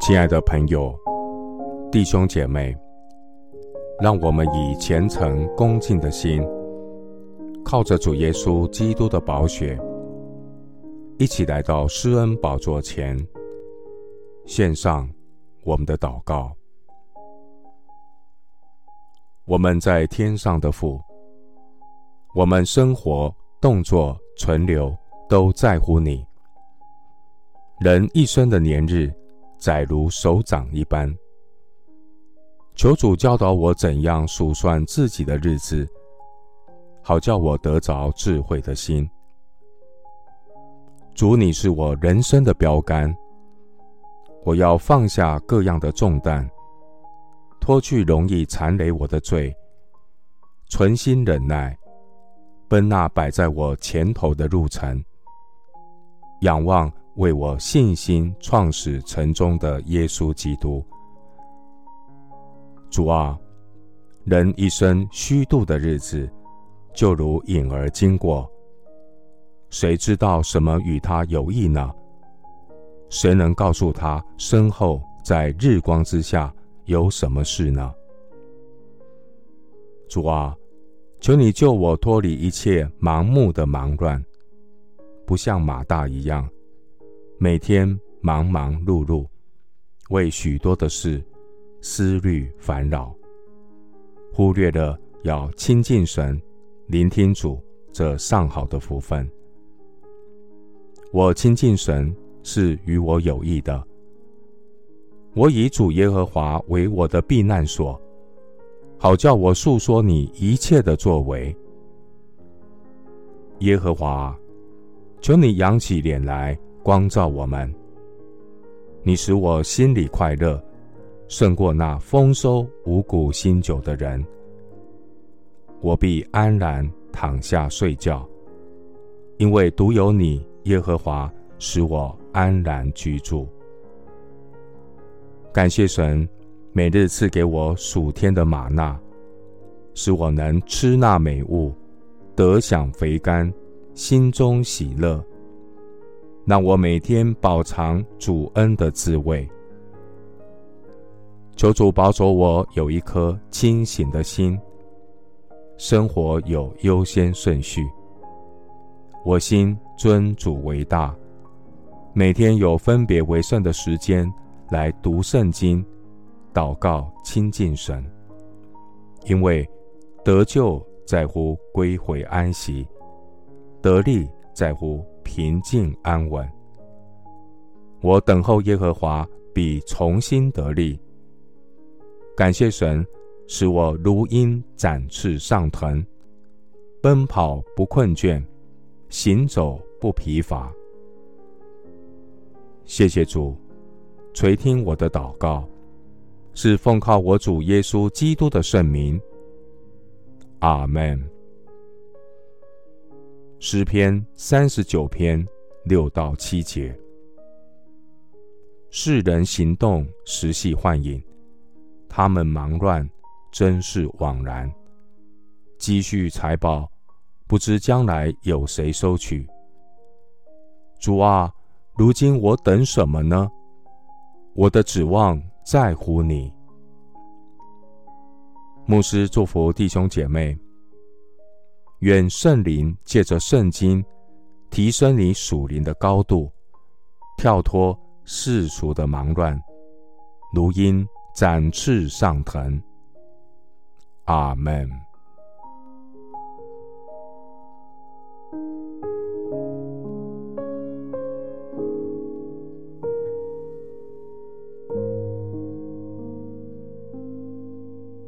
亲爱的朋友、弟兄姐妹，让我们以虔诚恭敬的心，靠着主耶稣基督的宝血，一起来到施恩宝座前，献上我们的祷告。我们在天上的父，我们生活、动作、存留都在乎你。人一生的年日，载如手掌一般，求主教导我怎样数算自己的日子，好叫我得着智慧的心。主，你是我人生的标杆，我要放下各样的重担，脱去容易缠累我的罪，存心忍耐，奔那摆在我前头的路程，仰望。为我信心创始成终的耶稣基督，主啊，人一生虚度的日子，就如影儿经过，谁知道什么与他有益呢？谁能告诉他身后在日光之下有什么事呢？主啊，求你救我脱离一切盲目的忙乱，不像马大一样。每天忙忙碌碌，为许多的事思虑烦扰，忽略了要亲近神、聆听主这上好的福分。我亲近神是与我有益的，我以主耶和华为我的避难所，好叫我述说你一切的作为。耶和华，求你扬起脸来。光照我们，你使我心里快乐，胜过那丰收五谷新酒的人。我必安然躺下睡觉，因为独有你耶和华使我安然居住。感谢神，每日赐给我属天的吗哪，使我能吃那美物，得享肥甘，心中喜乐。让我每天饱尝主恩的滋味。求主保守我有一颗清醒的心，生活有优先顺序。我心尊主为大，每天有分别为圣的时间来读圣经、祷告、亲近神。因为得救在乎归回安息，得力在乎。平静安稳，我等候耶和华，必重新得力。感谢神，使我如鹰展翅上腾，奔跑不困倦，行走不疲乏。谢谢主，垂听我的祷告，是奉靠我主耶稣基督的圣名。阿门。诗篇三十九篇六到七节：世人行动实系幻影，他们忙乱真是枉然。积蓄财宝，不知将来有谁收取。主啊，如今我等什么呢？我的指望在乎你。牧师祝福弟兄姐妹。愿圣灵借着圣经提升你属灵的高度，跳脱世俗的忙乱，如鹰展翅上腾。阿门。